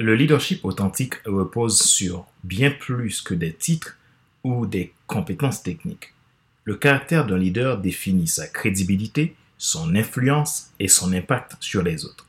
Le leadership authentique repose sur bien plus que des titres ou des compétences techniques. Le caractère d'un leader définit sa crédibilité, son influence et son impact sur les autres.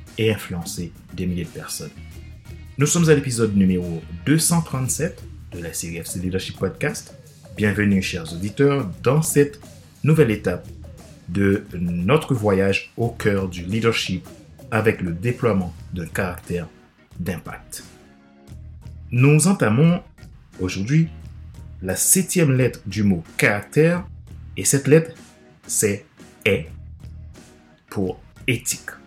et influencer des milliers de personnes. Nous sommes à l'épisode numéro 237 de la série FC Leadership Podcast. Bienvenue, chers auditeurs, dans cette nouvelle étape de notre voyage au cœur du leadership avec le déploiement d'un caractère d'impact. Nous entamons aujourd'hui la septième lettre du mot caractère et cette lettre c'est est pour éthique.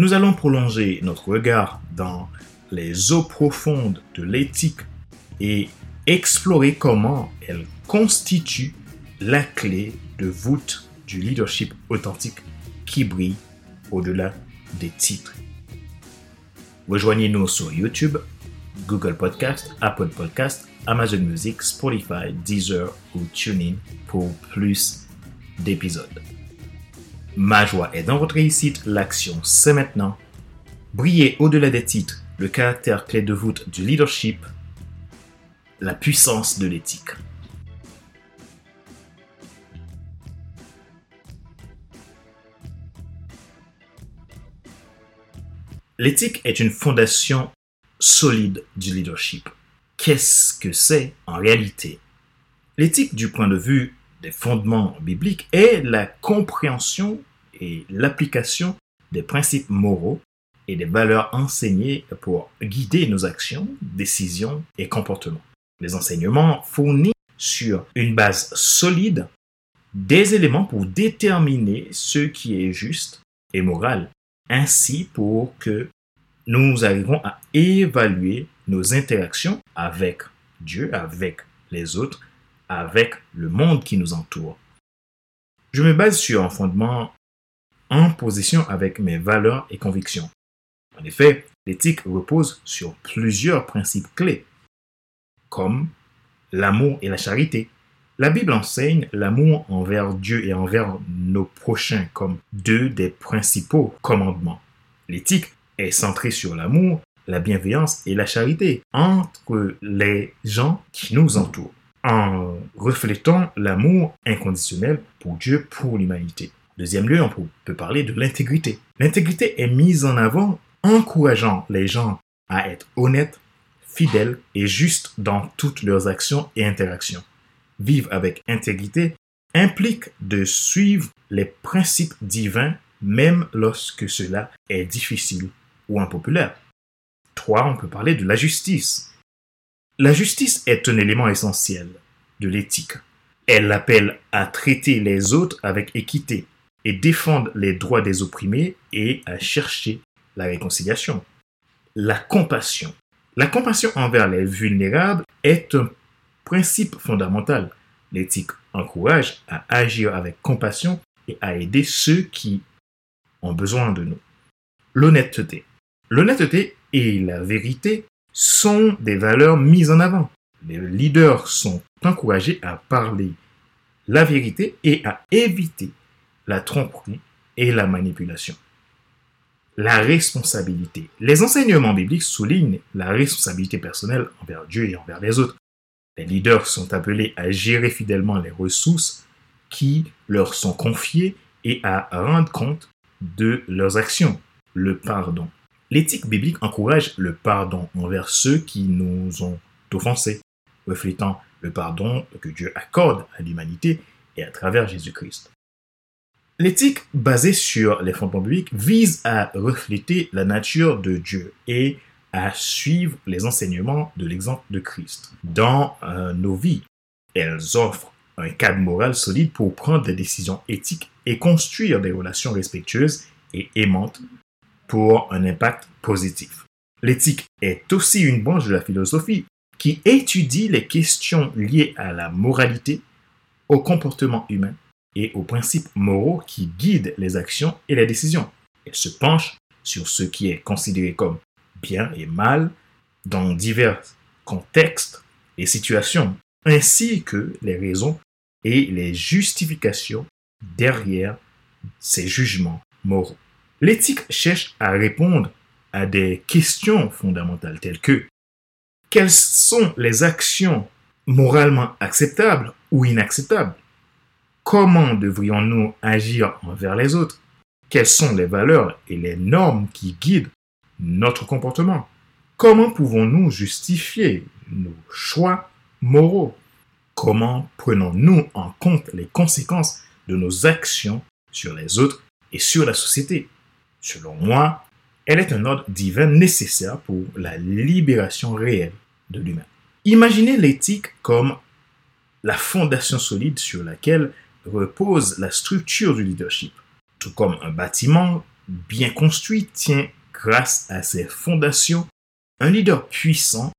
Nous allons prolonger notre regard dans les eaux profondes de l'éthique et explorer comment elle constitue la clé de voûte du leadership authentique qui brille au-delà des titres. Rejoignez-nous sur YouTube, Google Podcast, Apple Podcast, Amazon Music, Spotify, Deezer ou TuneIn pour plus d'épisodes. Ma joie est dans votre réussite, l'action c'est maintenant. Brillez au-delà des titres, le caractère clé de voûte du leadership la puissance de l'éthique. L'éthique est une fondation solide du leadership. Qu'est-ce que c'est en réalité? L'éthique du point de vue des fondements bibliques est la compréhension et l'application des principes moraux et des valeurs enseignées pour guider nos actions, décisions et comportements les enseignements fournissent sur une base solide des éléments pour déterminer ce qui est juste et moral, ainsi pour que nous arrivons à évaluer nos interactions avec Dieu, avec les autres, avec le monde qui nous entoure. Je me base sur un fondement en position avec mes valeurs et convictions. En effet, l'éthique repose sur plusieurs principes clés comme l'amour et la charité. La Bible enseigne l'amour envers Dieu et envers nos prochains comme deux des principaux commandements. L'éthique est centrée sur l'amour, la bienveillance et la charité entre les gens qui nous entourent, en reflétant l'amour inconditionnel pour Dieu, pour l'humanité. Deuxième lieu, on peut parler de l'intégrité. L'intégrité est mise en avant encourageant les gens à être honnêtes, fidèles et justes dans toutes leurs actions et interactions. Vivre avec intégrité implique de suivre les principes divins même lorsque cela est difficile ou impopulaire. 3. On peut parler de la justice. La justice est un élément essentiel de l'éthique. Elle appelle à traiter les autres avec équité et défendre les droits des opprimés et à chercher la réconciliation. La compassion. La compassion envers les vulnérables est un principe fondamental. L'éthique encourage à agir avec compassion et à aider ceux qui ont besoin de nous. L'honnêteté. L'honnêteté et la vérité sont des valeurs mises en avant. Les leaders sont encouragés à parler la vérité et à éviter la tromperie et la manipulation la responsabilité. Les enseignements bibliques soulignent la responsabilité personnelle envers Dieu et envers les autres. Les leaders sont appelés à gérer fidèlement les ressources qui leur sont confiées et à rendre compte de leurs actions. Le pardon. L'éthique biblique encourage le pardon envers ceux qui nous ont offensés, reflétant le pardon que Dieu accorde à l'humanité et à travers Jésus-Christ. L'éthique basée sur les fondements bibliques vise à refléter la nature de Dieu et à suivre les enseignements de l'exemple de Christ dans euh, nos vies. Elles offrent un cadre moral solide pour prendre des décisions éthiques et construire des relations respectueuses et aimantes pour un impact positif. L'éthique est aussi une branche de la philosophie qui étudie les questions liées à la moralité, au comportement humain et aux principes moraux qui guident les actions et les décisions. Elle se penche sur ce qui est considéré comme bien et mal dans divers contextes et situations, ainsi que les raisons et les justifications derrière ces jugements moraux. L'éthique cherche à répondre à des questions fondamentales telles que quelles sont les actions moralement acceptables ou inacceptables? Comment devrions-nous agir envers les autres? Quelles sont les valeurs et les normes qui guident notre comportement? Comment pouvons-nous justifier nos choix moraux? Comment prenons-nous en compte les conséquences de nos actions sur les autres et sur la société? Selon moi, elle est un ordre divin nécessaire pour la libération réelle de l'humain. Imaginez l'éthique comme la fondation solide sur laquelle repose la structure du leadership. Tout comme un bâtiment bien construit tient grâce à ses fondations, un leader puissant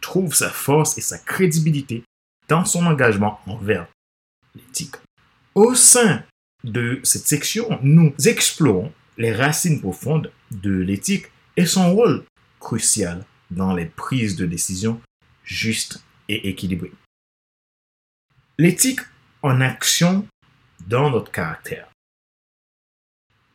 trouve sa force et sa crédibilité dans son engagement envers l'éthique. Au sein de cette section, nous explorons les racines profondes de l'éthique et son rôle crucial dans les prises de décision justes et équilibrées. L'éthique en action dans notre caractère.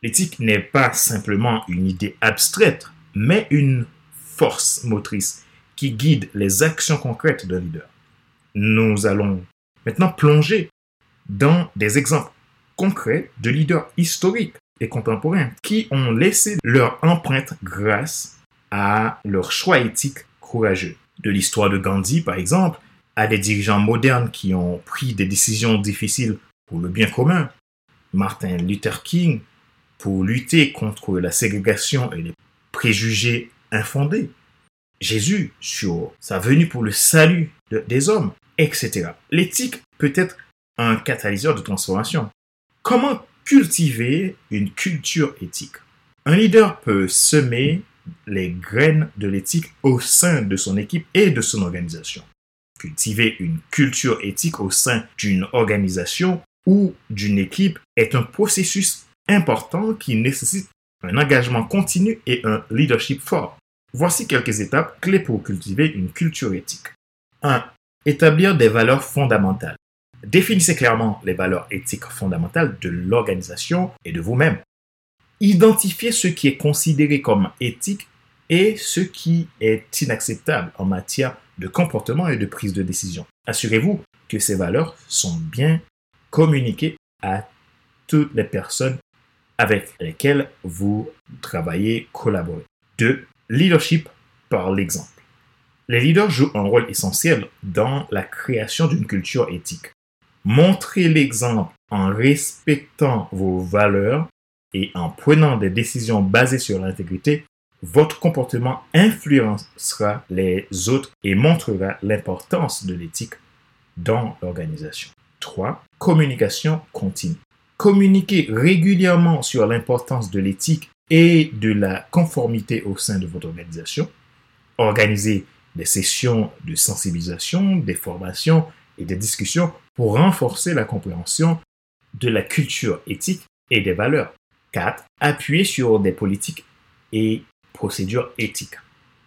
L'éthique n'est pas simplement une idée abstraite, mais une force motrice qui guide les actions concrètes d'un leader. Nous allons maintenant plonger dans des exemples concrets de leaders historiques et contemporains qui ont laissé leur empreinte grâce à leur choix éthique courageux. De l'histoire de Gandhi, par exemple, à des dirigeants modernes qui ont pris des décisions difficiles pour le bien commun. Martin Luther King pour lutter contre la ségrégation et les préjugés infondés. Jésus sur sa venue pour le salut des hommes, etc. L'éthique peut être un catalyseur de transformation. Comment cultiver une culture éthique? Un leader peut semer les graines de l'éthique au sein de son équipe et de son organisation. Cultiver une culture éthique au sein d'une organisation ou d'une équipe est un processus important qui nécessite un engagement continu et un leadership fort. Voici quelques étapes clés pour cultiver une culture éthique. 1. Établir des valeurs fondamentales. Définissez clairement les valeurs éthiques fondamentales de l'organisation et de vous-même. Identifiez ce qui est considéré comme éthique et ce qui est inacceptable en matière de comportement et de prise de décision. Assurez-vous que ces valeurs sont bien communiquées à toutes les personnes avec lesquelles vous travaillez, collaborez. 2. Leadership par l'exemple. Les leaders jouent un rôle essentiel dans la création d'une culture éthique. Montrez l'exemple en respectant vos valeurs et en prenant des décisions basées sur l'intégrité. Votre comportement influencera les autres et montrera l'importance de l'éthique dans l'organisation. 3. Communication continue. Communiquez régulièrement sur l'importance de l'éthique et de la conformité au sein de votre organisation. Organisez des sessions de sensibilisation, des formations et des discussions pour renforcer la compréhension de la culture éthique et des valeurs. 4. Appuyez sur des politiques et procédures éthiques.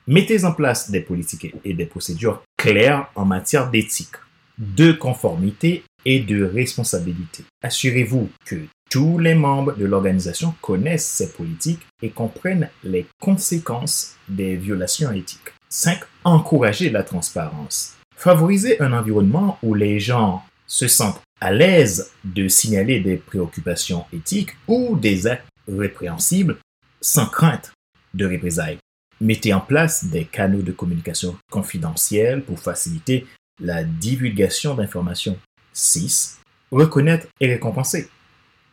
Mettez en place des politiques et des procédures claires en matière d'éthique, de conformité et de responsabilité. Assurez-vous que tous les membres de l'organisation connaissent ces politiques et comprennent les conséquences des violations éthiques. 5. Encouragez la transparence. Favorisez un environnement où les gens se sentent à l'aise de signaler des préoccupations éthiques ou des actes répréhensibles sans crainte de représailles. Mettez en place des canaux de communication confidentiels pour faciliter la divulgation d'informations. 6. Reconnaître et récompenser.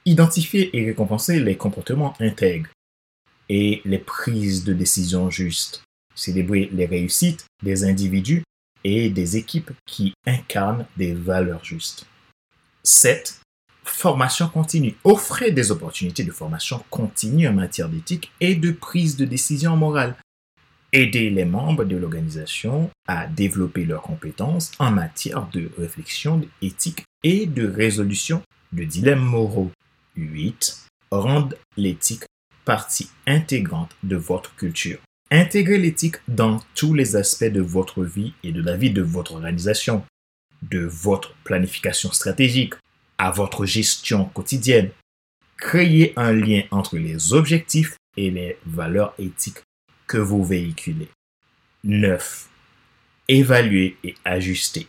Identifier et récompenser les comportements intègres et les prises de décisions justes. Célébrer les réussites des individus et des équipes qui incarnent des valeurs justes. 7. Formation continue. Offrez des opportunités de formation continue en matière d'éthique et de prise de décision morale. Aidez les membres de l'organisation à développer leurs compétences en matière de réflexion éthique et de résolution de dilemmes moraux. 8. Rendre l'éthique partie intégrante de votre culture. Intégrez l'éthique dans tous les aspects de votre vie et de la vie de votre organisation, de votre planification stratégique à votre gestion quotidienne. Créez un lien entre les objectifs et les valeurs éthiques que vous véhiculez. 9. Évaluez et ajustez.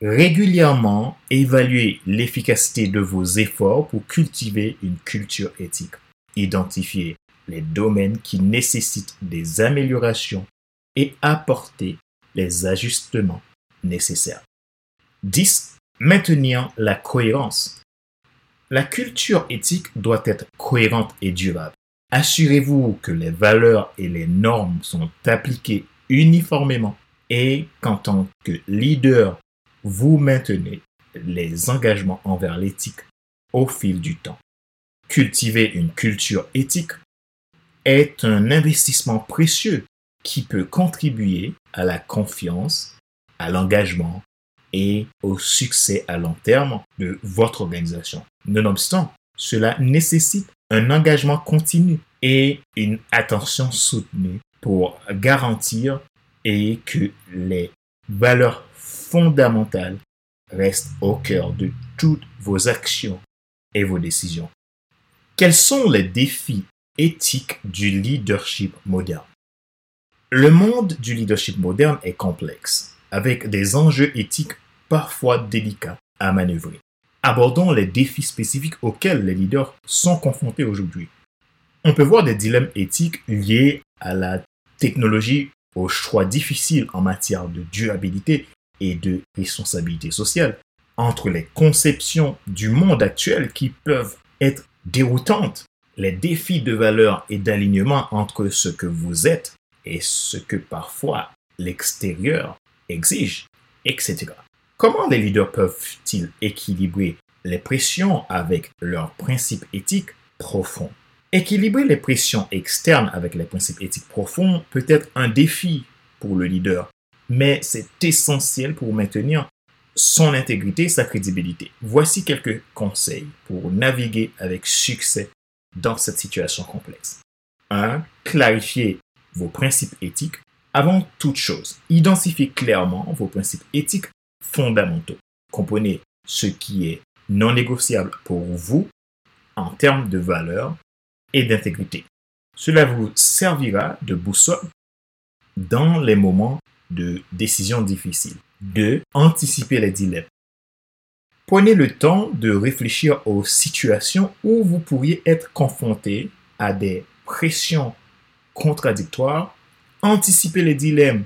Régulièrement, évaluez l'efficacité de vos efforts pour cultiver une culture éthique. Identifiez les domaines qui nécessitent des améliorations et apporter les ajustements nécessaires. 10. Maintenir la cohérence. La culture éthique doit être cohérente et durable. Assurez-vous que les valeurs et les normes sont appliquées uniformément et qu'en tant que leader, vous maintenez les engagements envers l'éthique au fil du temps. Cultiver une culture éthique est un investissement précieux qui peut contribuer à la confiance, à l'engagement et au succès à long terme de votre organisation. Nonobstant, cela nécessite un engagement continu et une attention soutenue pour garantir et que les valeurs fondamentales restent au cœur de toutes vos actions et vos décisions. Quels sont les défis éthique du leadership moderne? Le monde du leadership moderne est complexe, avec des enjeux éthiques parfois délicats à manœuvrer. Abordons les défis spécifiques auxquels les leaders sont confrontés aujourd'hui. On peut voir des dilemmes éthiques liés à la technologie, aux choix difficiles en matière de durabilité et de responsabilité sociale, entre les conceptions du monde actuel qui peuvent être déroutantes les défis de valeur et d'alignement entre ce que vous êtes et ce que parfois l'extérieur exige, etc. Comment les leaders peuvent-ils équilibrer les pressions avec leurs principes éthiques profonds? Équilibrer les pressions externes avec les principes éthiques profonds peut être un défi pour le leader, mais c'est essentiel pour maintenir son intégrité et sa crédibilité. Voici quelques conseils pour naviguer avec succès dans cette situation complexe. 1. Clarifiez vos principes éthiques. Avant toute chose, identifiez clairement vos principes éthiques fondamentaux. Comprenez ce qui est non négociable pour vous en termes de valeur et d'intégrité. Cela vous servira de boussole dans les moments de décision difficiles. 2. Anticipez les dilemmes. Prenez le temps de réfléchir aux situations où vous pourriez être confronté à des pressions contradictoires. Anticiper les dilemmes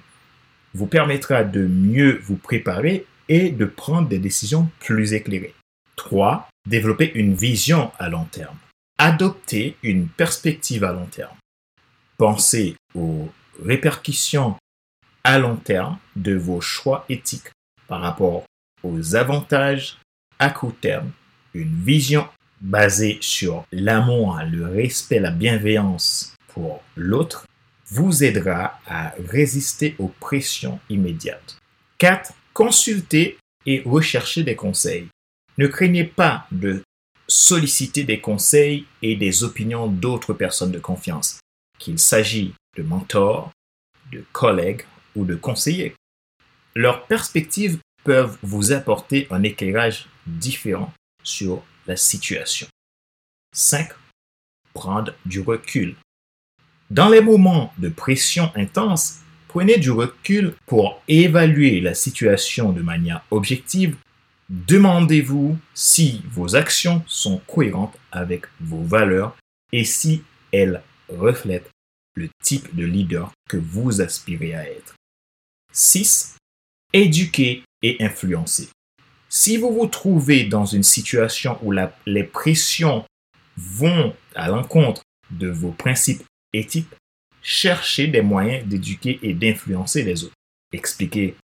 vous permettra de mieux vous préparer et de prendre des décisions plus éclairées. 3. Développer une vision à long terme. Adopter une perspective à long terme. Pensez aux répercussions à long terme de vos choix éthiques par rapport aux avantages à court terme, une vision basée sur l'amour, le respect, la bienveillance pour l'autre vous aidera à résister aux pressions immédiates. 4. Consultez et recherchez des conseils. Ne craignez pas de solliciter des conseils et des opinions d'autres personnes de confiance, qu'il s'agit de mentors, de collègues ou de conseillers. Leur perspective peuvent vous apporter un éclairage différent sur la situation. 5. Prendre du recul. Dans les moments de pression intense, prenez du recul pour évaluer la situation de manière objective. Demandez-vous si vos actions sont cohérentes avec vos valeurs et si elles reflètent le type de leader que vous aspirez à être. 6. Éduquer et influencer. Si vous vous trouvez dans une situation où les pressions vont à l'encontre de vos principes éthiques, cherchez des moyens d'éduquer et d'influencer les autres. Expliquez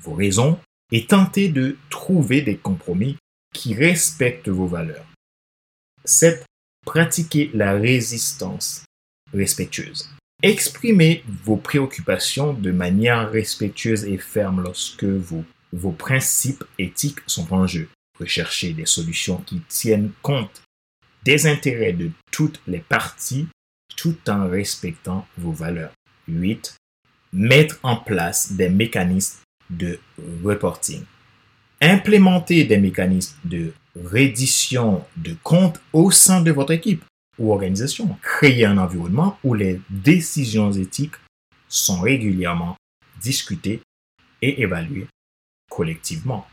vos raisons et tentez de trouver des compromis qui respecte vos valeurs. 7. Pratiquez la résistance respectueuse. Exprimez vos préoccupations de manière respectueuse et ferme lorsque vos, vos principes éthiques sont en jeu. Recherchez des solutions qui tiennent compte des intérêts de toutes les parties tout en respectant vos valeurs. 8. Mettre en place des mécanismes de reporting. Implémenter des mécanismes de reddition de comptes au sein de votre équipe ou organisation. Créer un environnement où les décisions éthiques sont régulièrement discutées et évaluées collectivement.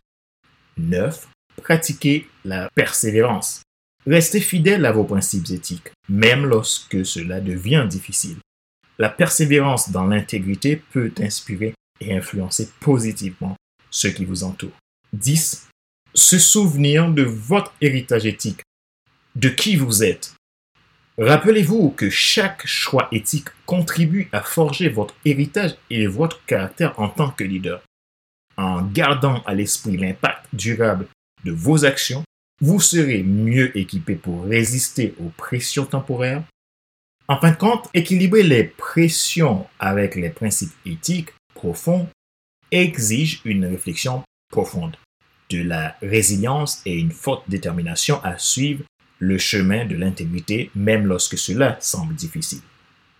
9. Pratiquer la persévérance. Restez fidèle à vos principes éthiques, même lorsque cela devient difficile. La persévérance dans l'intégrité peut inspirer et influencer positivement ceux qui vous entourent. 10. Se souvenir de votre héritage éthique, de qui vous êtes. Rappelez-vous que chaque choix éthique contribue à forger votre héritage et votre caractère en tant que leader. En gardant à l'esprit l'impact durable de vos actions, vous serez mieux équipé pour résister aux pressions temporaires. En fin de compte, équilibrer les pressions avec les principes éthiques profonds exige une réflexion profonde, de la résilience et une forte détermination à suivre le chemin de l'intégrité même lorsque cela semble difficile.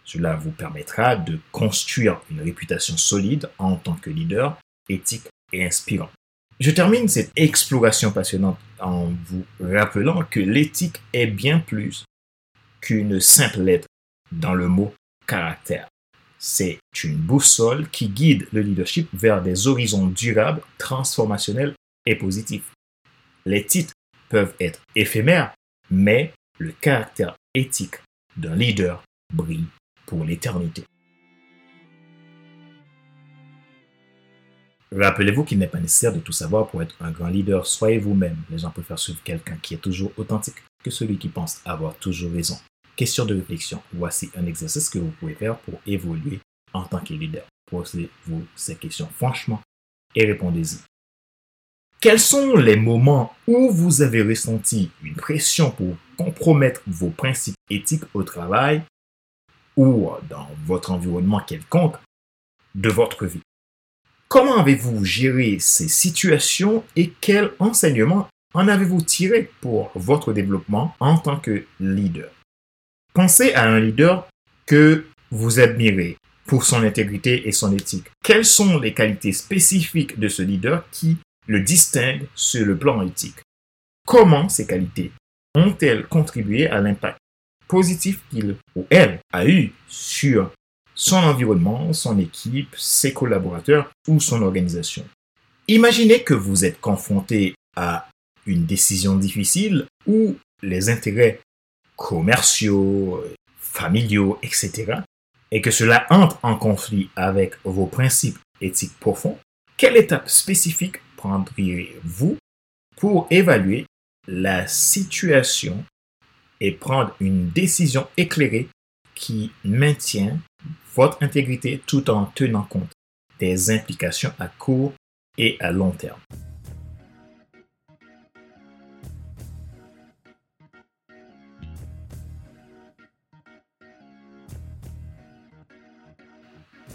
Cela vous permettra de construire une réputation solide en tant que leader éthique et inspirant. Je termine cette exploration passionnante en vous rappelant que l'éthique est bien plus qu'une simple lettre dans le mot caractère. C'est une boussole qui guide le leadership vers des horizons durables, transformationnels et positifs. Les titres peuvent être éphémères, mais le caractère éthique d'un leader brille pour l'éternité. Rappelez-vous qu'il n'est pas nécessaire de tout savoir pour être un grand leader. Soyez vous-même. Les gens préfèrent suivre quelqu'un qui est toujours authentique que celui qui pense avoir toujours raison. Question de réflexion. Voici un exercice que vous pouvez faire pour évoluer en tant que leader. Posez-vous ces questions franchement et répondez-y. Quels sont les moments où vous avez ressenti une pression pour compromettre vos principes éthiques au travail ou dans votre environnement quelconque de votre vie? Comment avez-vous géré ces situations et quels enseignements en avez-vous tiré pour votre développement en tant que leader? Pensez à un leader que vous admirez pour son intégrité et son éthique. Quelles sont les qualités spécifiques de ce leader qui le distinguent sur le plan éthique? Comment ces qualités ont-elles contribué à l'impact positif qu'il ou elle a eu sur son environnement, son équipe, ses collaborateurs ou son organisation. Imaginez que vous êtes confronté à une décision difficile où les intérêts commerciaux, familiaux, etc., et que cela entre en conflit avec vos principes éthiques profonds, quelle étape spécifique prendriez-vous pour évaluer la situation et prendre une décision éclairée qui maintient votre intégrité tout en tenant compte des implications à court et à long terme.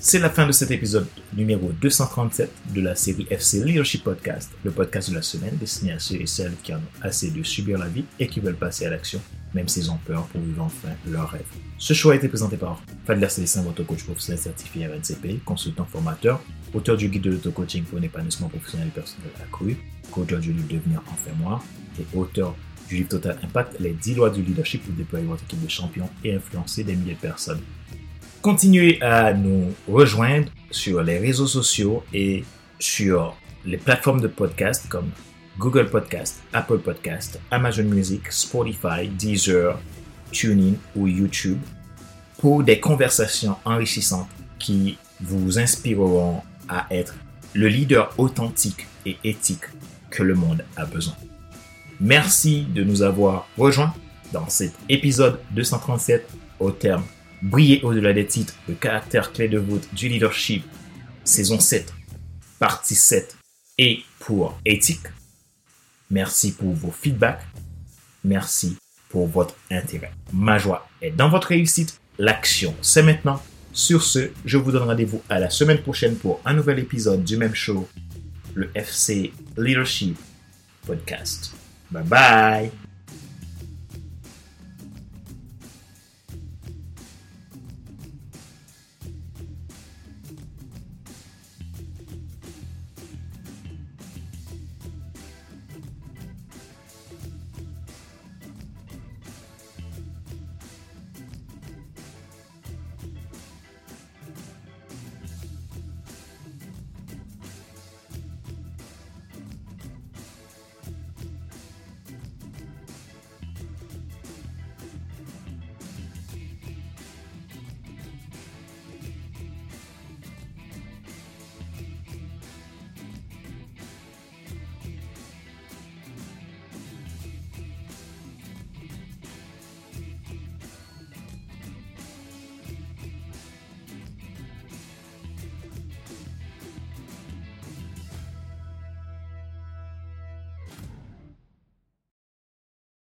C'est la fin de cet épisode numéro 237 de la série FC Leadership Podcast, le podcast de la semaine destiné à ceux et celles qui en ont assez de subir la vie et qui veulent passer à l'action, même s'ils ont peur pour vivre enfin leur rêve. Ce choix a été présenté par Fadler Célestin, votre coach professionnel certifié RNCP, consultant formateur, auteur du guide de l'auto-coaching pour un épanouissement professionnel et personnel accru, co-auteur du livre Devenir enfin moi et auteur du livre Total Impact, les 10 lois du leadership pour déployer votre équipe de champions et influencer des milliers de personnes. Continuez à nous rejoindre sur les réseaux sociaux et sur les plateformes de podcast comme Google Podcast, Apple Podcast, Amazon Music, Spotify, Deezer, TuneIn ou YouTube pour des conversations enrichissantes qui vous inspireront à être le leader authentique et éthique que le monde a besoin. Merci de nous avoir rejoints dans cet épisode 237 au terme Briller au-delà des titres, le caractère clé de voûte du leadership, saison 7, partie 7, et pour éthique. Merci pour vos feedbacks. Merci pour votre intérêt. Ma joie est dans votre réussite. L'action, c'est maintenant. Sur ce, je vous donne rendez-vous à la semaine prochaine pour un nouvel épisode du même show, le FC Leadership Podcast. Bye bye